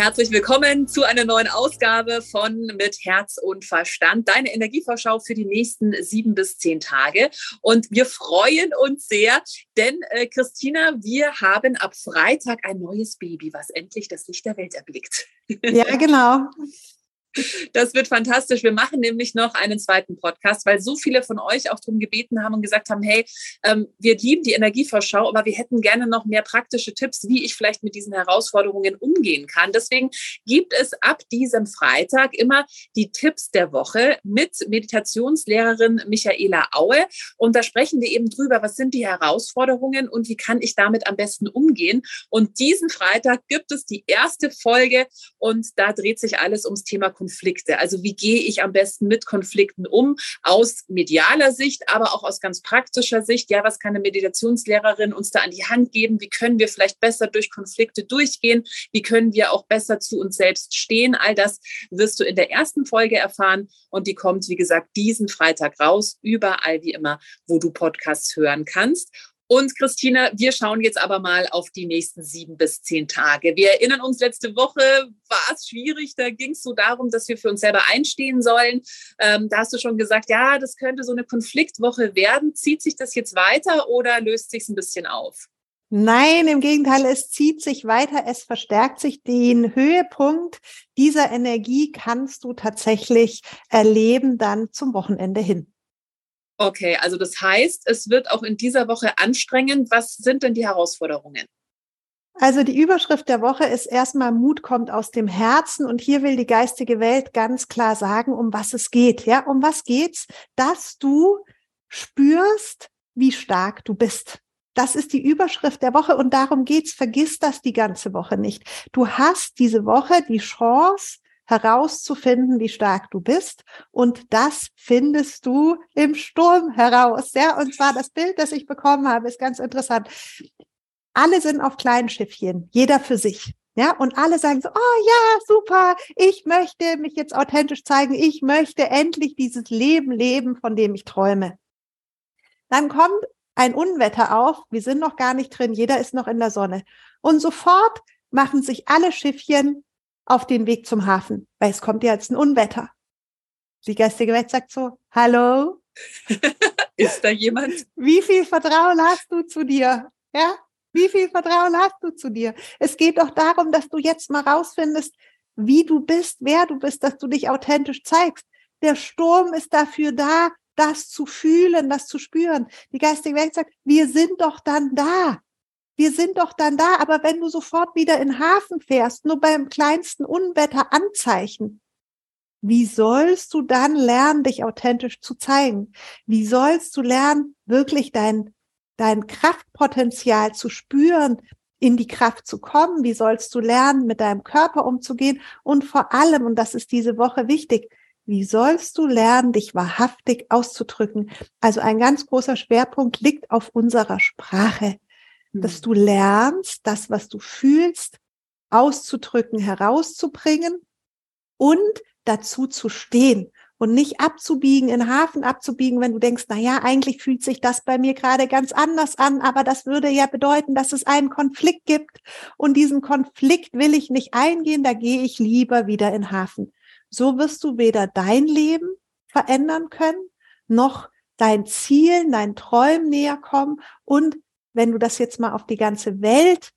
Herzlich willkommen zu einer neuen Ausgabe von Mit Herz und Verstand, deine Energievorschau für die nächsten sieben bis zehn Tage. Und wir freuen uns sehr, denn äh, Christina, wir haben ab Freitag ein neues Baby, was endlich das Licht der Welt erblickt. Ja, genau. Das wird fantastisch. Wir machen nämlich noch einen zweiten Podcast, weil so viele von euch auch darum gebeten haben und gesagt haben, hey, ähm, wir lieben die Energievorschau, aber wir hätten gerne noch mehr praktische Tipps, wie ich vielleicht mit diesen Herausforderungen umgehen kann. Deswegen gibt es ab diesem Freitag immer die Tipps der Woche mit Meditationslehrerin Michaela Aue. Und da sprechen wir eben drüber, was sind die Herausforderungen und wie kann ich damit am besten umgehen. Und diesen Freitag gibt es die erste Folge und da dreht sich alles ums Thema Konflikte. Also wie gehe ich am besten mit Konflikten um aus medialer Sicht, aber auch aus ganz praktischer Sicht. Ja, was kann eine Meditationslehrerin uns da an die Hand geben? Wie können wir vielleicht besser durch Konflikte durchgehen? Wie können wir auch besser zu uns selbst stehen? All das wirst du in der ersten Folge erfahren und die kommt, wie gesagt, diesen Freitag raus, überall wie immer, wo du Podcasts hören kannst. Und Christina, wir schauen jetzt aber mal auf die nächsten sieben bis zehn Tage. Wir erinnern uns, letzte Woche war es schwierig. Da ging es so darum, dass wir für uns selber einstehen sollen. Ähm, da hast du schon gesagt, ja, das könnte so eine Konfliktwoche werden. Zieht sich das jetzt weiter oder löst sich es ein bisschen auf? Nein, im Gegenteil, es zieht sich weiter, es verstärkt sich. Den Höhepunkt dieser Energie kannst du tatsächlich erleben dann zum Wochenende hin. Okay, also das heißt, es wird auch in dieser Woche anstrengend. Was sind denn die Herausforderungen? Also die Überschrift der Woche ist erstmal Mut kommt aus dem Herzen und hier will die geistige Welt ganz klar sagen, um was es geht. Ja, um was geht's? Dass du spürst, wie stark du bist. Das ist die Überschrift der Woche und darum geht's. Vergiss das die ganze Woche nicht. Du hast diese Woche die Chance, herauszufinden, wie stark du bist. Und das findest du im Sturm heraus. Ja, und zwar das Bild, das ich bekommen habe, ist ganz interessant. Alle sind auf kleinen Schiffchen, jeder für sich. Ja, und alle sagen so, oh ja, super, ich möchte mich jetzt authentisch zeigen, ich möchte endlich dieses Leben leben, von dem ich träume. Dann kommt ein Unwetter auf, wir sind noch gar nicht drin, jeder ist noch in der Sonne. Und sofort machen sich alle Schiffchen auf den Weg zum Hafen, weil es kommt ja jetzt ein Unwetter. Die geistige Welt sagt so, hallo? Ist da jemand? Wie viel Vertrauen hast du zu dir? Ja? Wie viel Vertrauen hast du zu dir? Es geht doch darum, dass du jetzt mal rausfindest, wie du bist, wer du bist, dass du dich authentisch zeigst. Der Sturm ist dafür da, das zu fühlen, das zu spüren. Die geistige Welt sagt, wir sind doch dann da wir sind doch dann da, aber wenn du sofort wieder in den Hafen fährst, nur beim kleinsten Unwetter Anzeichen, wie sollst du dann lernen, dich authentisch zu zeigen? Wie sollst du lernen, wirklich dein, dein Kraftpotenzial zu spüren, in die Kraft zu kommen? Wie sollst du lernen, mit deinem Körper umzugehen? Und vor allem, und das ist diese Woche wichtig, wie sollst du lernen, dich wahrhaftig auszudrücken? Also ein ganz großer Schwerpunkt liegt auf unserer Sprache dass hm. du lernst, das, was du fühlst, auszudrücken, herauszubringen und dazu zu stehen und nicht abzubiegen, in Hafen abzubiegen, wenn du denkst, na ja, eigentlich fühlt sich das bei mir gerade ganz anders an, aber das würde ja bedeuten, dass es einen Konflikt gibt und diesen Konflikt will ich nicht eingehen, da gehe ich lieber wieder in Hafen. So wirst du weder dein Leben verändern können, noch dein Ziel, dein Träumen näher kommen und wenn du das jetzt mal auf die ganze Welt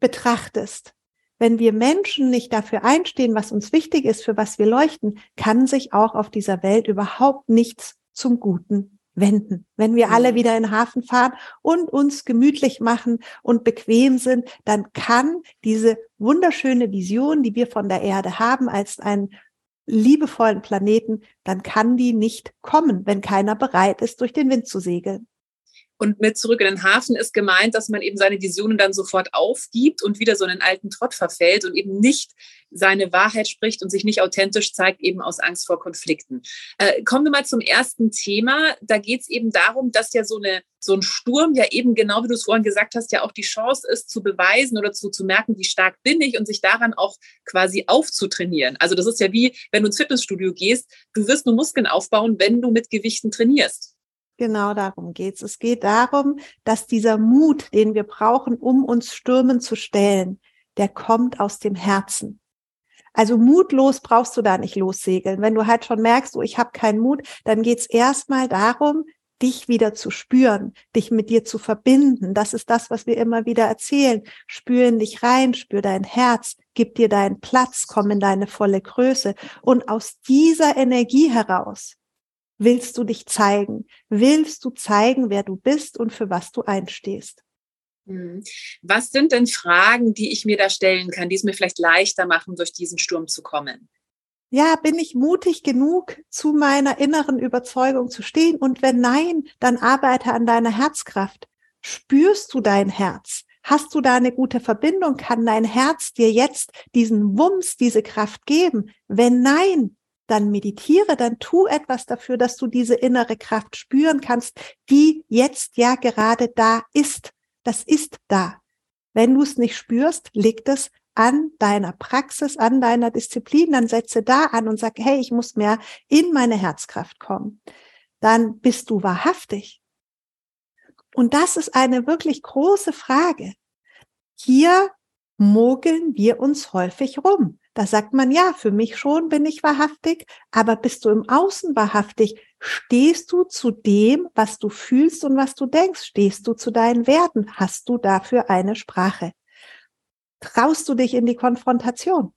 betrachtest, wenn wir Menschen nicht dafür einstehen, was uns wichtig ist, für was wir leuchten, kann sich auch auf dieser Welt überhaupt nichts zum Guten wenden. Wenn wir alle mhm. wieder in den Hafen fahren und uns gemütlich machen und bequem sind, dann kann diese wunderschöne Vision, die wir von der Erde haben, als einen liebevollen Planeten, dann kann die nicht kommen, wenn keiner bereit ist, durch den Wind zu segeln. Und mit zurück in den Hafen ist gemeint, dass man eben seine Visionen dann sofort aufgibt und wieder so in einen alten Trott verfällt und eben nicht seine Wahrheit spricht und sich nicht authentisch zeigt, eben aus Angst vor Konflikten. Äh, kommen wir mal zum ersten Thema. Da geht es eben darum, dass ja so, eine, so ein Sturm ja eben, genau wie du es vorhin gesagt hast, ja auch die Chance ist, zu beweisen oder zu, zu merken, wie stark bin ich und sich daran auch quasi aufzutrainieren. Also das ist ja wie, wenn du ins Fitnessstudio gehst, du wirst nur Muskeln aufbauen, wenn du mit Gewichten trainierst. Genau darum geht's. Es geht darum, dass dieser Mut, den wir brauchen, um uns Stürmen zu stellen, der kommt aus dem Herzen. Also mutlos brauchst du da nicht lossegeln. Wenn du halt schon merkst, oh, ich habe keinen Mut, dann geht's erstmal darum, dich wieder zu spüren, dich mit dir zu verbinden. Das ist das, was wir immer wieder erzählen. Spür in dich rein, spür dein Herz, gib dir deinen Platz, komm in deine volle Größe. Und aus dieser Energie heraus willst du dich zeigen? Willst du zeigen, wer du bist und für was du einstehst? Hm. Was sind denn Fragen, die ich mir da stellen kann, die es mir vielleicht leichter machen, durch diesen Sturm zu kommen? Ja, bin ich mutig genug, zu meiner inneren Überzeugung zu stehen? Und wenn nein, dann arbeite an deiner Herzkraft. Spürst du dein Herz? Hast du da eine gute Verbindung? Kann dein Herz dir jetzt diesen Wumms, diese Kraft geben? Wenn nein, dann meditiere, dann tu etwas dafür, dass du diese innere Kraft spüren kannst, die jetzt ja gerade da ist. Das ist da. Wenn du es nicht spürst, liegt es an deiner Praxis, an deiner Disziplin, dann setze da an und sag, hey, ich muss mehr in meine Herzkraft kommen. Dann bist du wahrhaftig. Und das ist eine wirklich große Frage. Hier mogeln wir uns häufig rum. Da sagt man, ja, für mich schon bin ich wahrhaftig, aber bist du im Außen wahrhaftig? Stehst du zu dem, was du fühlst und was du denkst? Stehst du zu deinen Werten? Hast du dafür eine Sprache? Traust du dich in die Konfrontation?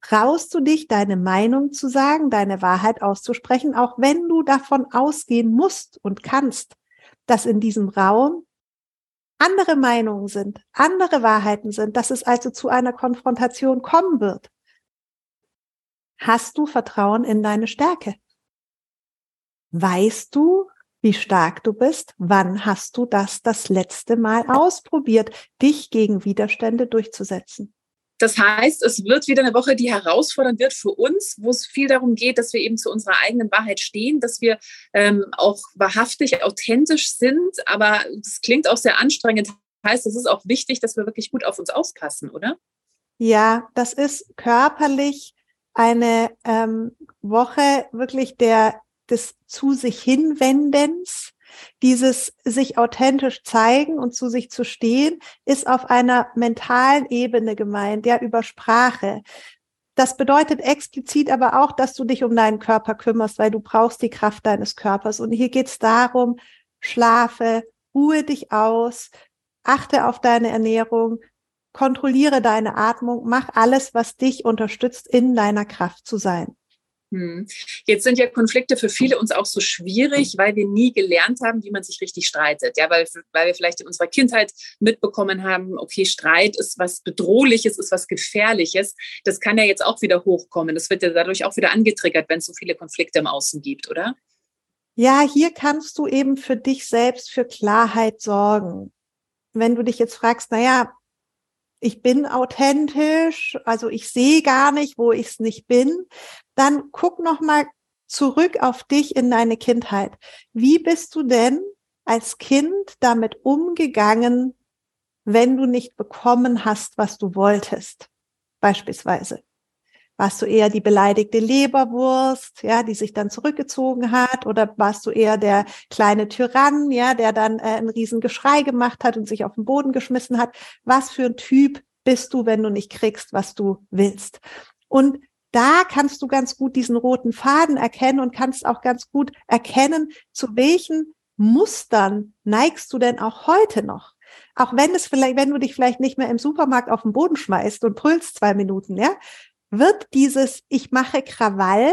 Traust du dich, deine Meinung zu sagen, deine Wahrheit auszusprechen, auch wenn du davon ausgehen musst und kannst, dass in diesem Raum andere Meinungen sind, andere Wahrheiten sind, dass es also zu einer Konfrontation kommen wird. Hast du Vertrauen in deine Stärke? Weißt du, wie stark du bist? Wann hast du das das letzte Mal ausprobiert, dich gegen Widerstände durchzusetzen? Das heißt, es wird wieder eine Woche, die herausfordernd wird für uns, wo es viel darum geht, dass wir eben zu unserer eigenen Wahrheit stehen, dass wir ähm, auch wahrhaftig, authentisch sind. Aber es klingt auch sehr anstrengend. Das heißt, es ist auch wichtig, dass wir wirklich gut auf uns aufpassen, oder? Ja, das ist körperlich eine ähm, Woche wirklich der des zu sich hinwendens dieses sich authentisch zeigen und zu sich zu stehen, ist auf einer mentalen Ebene gemeint, ja, über Sprache. Das bedeutet explizit aber auch, dass du dich um deinen Körper kümmerst, weil du brauchst die Kraft deines Körpers. Und hier geht es darum, schlafe, ruhe dich aus, achte auf deine Ernährung, kontrolliere deine Atmung, mach alles, was dich unterstützt, in deiner Kraft zu sein. Hm. Jetzt sind ja Konflikte für viele uns auch so schwierig, weil wir nie gelernt haben, wie man sich richtig streitet. Ja, weil, weil wir vielleicht in unserer Kindheit mitbekommen haben, okay, Streit ist was Bedrohliches, ist was Gefährliches. Das kann ja jetzt auch wieder hochkommen. Das wird ja dadurch auch wieder angetriggert, wenn es so viele Konflikte im Außen gibt, oder? Ja, hier kannst du eben für dich selbst für Klarheit sorgen. Wenn du dich jetzt fragst, naja, ich bin authentisch, also ich sehe gar nicht, wo ich es nicht bin, dann guck noch mal zurück auf dich in deine Kindheit. Wie bist du denn als Kind damit umgegangen, wenn du nicht bekommen hast, was du wolltest? Beispielsweise. Warst du eher die beleidigte Leberwurst, ja, die sich dann zurückgezogen hat, oder warst du eher der kleine Tyrann, ja, der dann äh, ein Riesengeschrei gemacht hat und sich auf den Boden geschmissen hat? Was für ein Typ bist du, wenn du nicht kriegst, was du willst? Und da kannst du ganz gut diesen roten Faden erkennen und kannst auch ganz gut erkennen, zu welchen Mustern neigst du denn auch heute noch? Auch wenn es vielleicht, wenn du dich vielleicht nicht mehr im Supermarkt auf den Boden schmeißt und brüllst zwei Minuten, ja, wird dieses Ich mache Krawall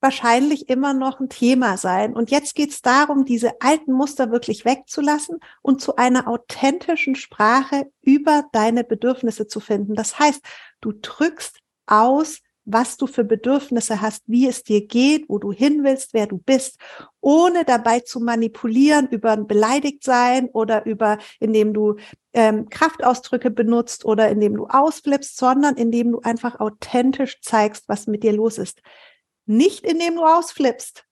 wahrscheinlich immer noch ein Thema sein. Und jetzt geht es darum, diese alten Muster wirklich wegzulassen und zu einer authentischen Sprache über deine Bedürfnisse zu finden. Das heißt, du drückst aus, was du für Bedürfnisse hast, wie es dir geht, wo du hin willst, wer du bist, ohne dabei zu manipulieren über ein Beleidigtsein oder über, indem du ähm, Kraftausdrücke benutzt oder indem du ausflippst, sondern indem du einfach authentisch zeigst, was mit dir los ist. Nicht indem du ausflippst,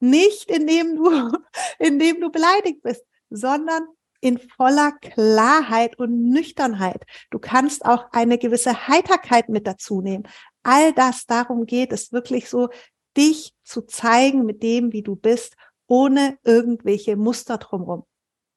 nicht indem du, indem du beleidigt bist, sondern in voller Klarheit und Nüchternheit. Du kannst auch eine gewisse Heiterkeit mit dazu nehmen. All das, darum geht es wirklich so, dich zu zeigen mit dem, wie du bist, ohne irgendwelche Muster drumherum.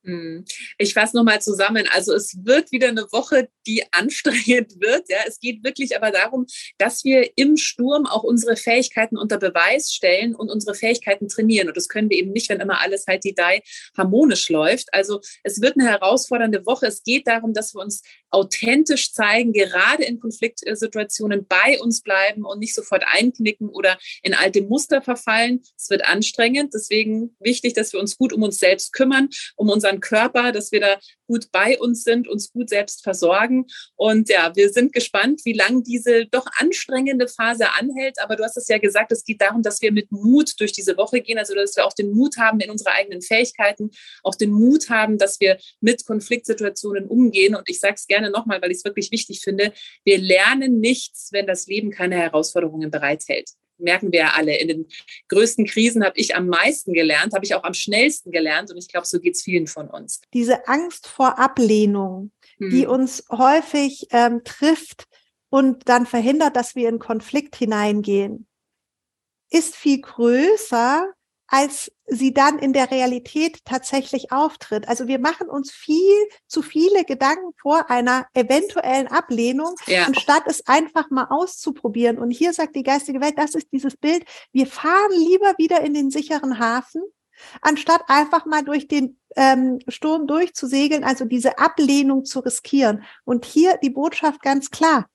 Hm. Ich fasse nochmal zusammen. Also es wird wieder eine Woche, die anstrengend wird. Ja, es geht wirklich aber darum, dass wir im Sturm auch unsere Fähigkeiten unter Beweis stellen und unsere Fähigkeiten trainieren. Und das können wir eben nicht, wenn immer alles halt die Dai harmonisch läuft. Also es wird eine herausfordernde Woche. Es geht darum, dass wir uns authentisch zeigen, gerade in Konfliktsituationen bei uns bleiben und nicht sofort einknicken oder in alte Muster verfallen. Es wird anstrengend. Deswegen wichtig, dass wir uns gut um uns selbst kümmern, um unseren Körper, dass wir da gut bei uns sind, uns gut selbst versorgen. Und ja, wir sind gespannt, wie lange diese doch anstrengende Phase anhält. Aber du hast es ja gesagt, es geht darum, dass wir mit Mut durch diese Woche gehen, also dass wir auch den Mut haben in unsere eigenen Fähigkeiten, auch den Mut haben, dass wir mit Konfliktsituationen umgehen. Und ich sage es gerne nochmal, weil ich es wirklich wichtig finde, wir lernen nichts, wenn das Leben keine Herausforderungen bereithält merken wir ja alle. In den größten Krisen habe ich am meisten gelernt, habe ich auch am schnellsten gelernt und ich glaube, so geht es vielen von uns. Diese Angst vor Ablehnung, hm. die uns häufig ähm, trifft und dann verhindert, dass wir in Konflikt hineingehen, ist viel größer, als sie dann in der Realität tatsächlich auftritt. Also wir machen uns viel zu viele Gedanken vor einer eventuellen Ablehnung, ja. anstatt es einfach mal auszuprobieren. Und hier sagt die geistige Welt, das ist dieses Bild, wir fahren lieber wieder in den sicheren Hafen, anstatt einfach mal durch den ähm, Sturm durchzusegeln, also diese Ablehnung zu riskieren. Und hier die Botschaft ganz klar.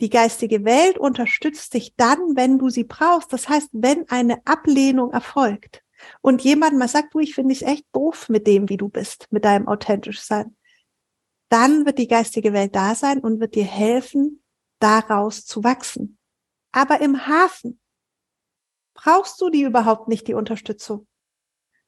Die geistige Welt unterstützt dich dann, wenn du sie brauchst. Das heißt, wenn eine Ablehnung erfolgt und jemand mal sagt, du, ich finde es echt doof mit dem, wie du bist, mit deinem authentisch sein, dann wird die geistige Welt da sein und wird dir helfen, daraus zu wachsen. Aber im Hafen brauchst du die überhaupt nicht, die Unterstützung.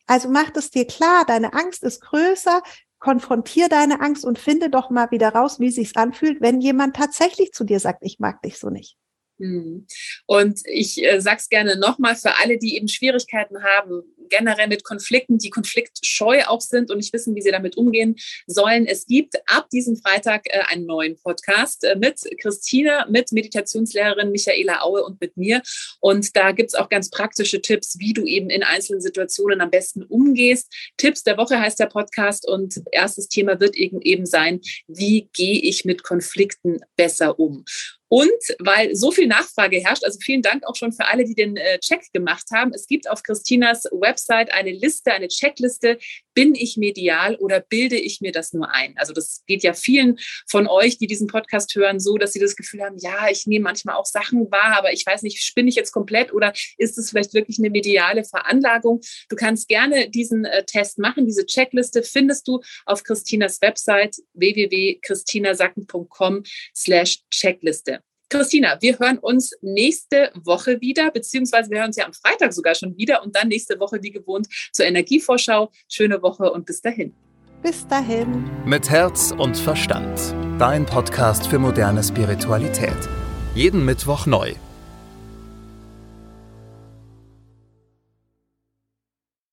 Also macht es dir klar, deine Angst ist größer, konfrontier deine Angst und finde doch mal wieder raus, wie sich's anfühlt, wenn jemand tatsächlich zu dir sagt, ich mag dich so nicht. Hm. Und ich äh, sage es gerne nochmal für alle, die eben Schwierigkeiten haben, generell mit Konflikten, die konfliktscheu auch sind und nicht wissen, wie sie damit umgehen sollen. Es gibt ab diesem Freitag äh, einen neuen Podcast äh, mit Christina, mit Meditationslehrerin Michaela Aue und mit mir. Und da gibt's auch ganz praktische Tipps, wie du eben in einzelnen Situationen am besten umgehst. Tipps der Woche heißt der Podcast und erstes Thema wird eben, eben sein, wie gehe ich mit Konflikten besser um? Und weil so viel Nachfrage herrscht, also vielen Dank auch schon für alle, die den äh, Check gemacht haben. Es gibt auf Christinas Website eine Liste, eine Checkliste. Bin ich medial oder bilde ich mir das nur ein? Also das geht ja vielen von euch, die diesen Podcast hören, so, dass sie das Gefühl haben, ja, ich nehme manchmal auch Sachen wahr, aber ich weiß nicht, spinne ich jetzt komplett oder ist es vielleicht wirklich eine mediale Veranlagung? Du kannst gerne diesen äh, Test machen. Diese Checkliste findest du auf Christinas Website www.christinasacken.com slash Checkliste. Christina, wir hören uns nächste Woche wieder, beziehungsweise wir hören uns ja am Freitag sogar schon wieder und dann nächste Woche wie gewohnt zur Energievorschau. Schöne Woche und bis dahin. Bis dahin. Mit Herz und Verstand. Dein Podcast für moderne Spiritualität. Jeden Mittwoch neu.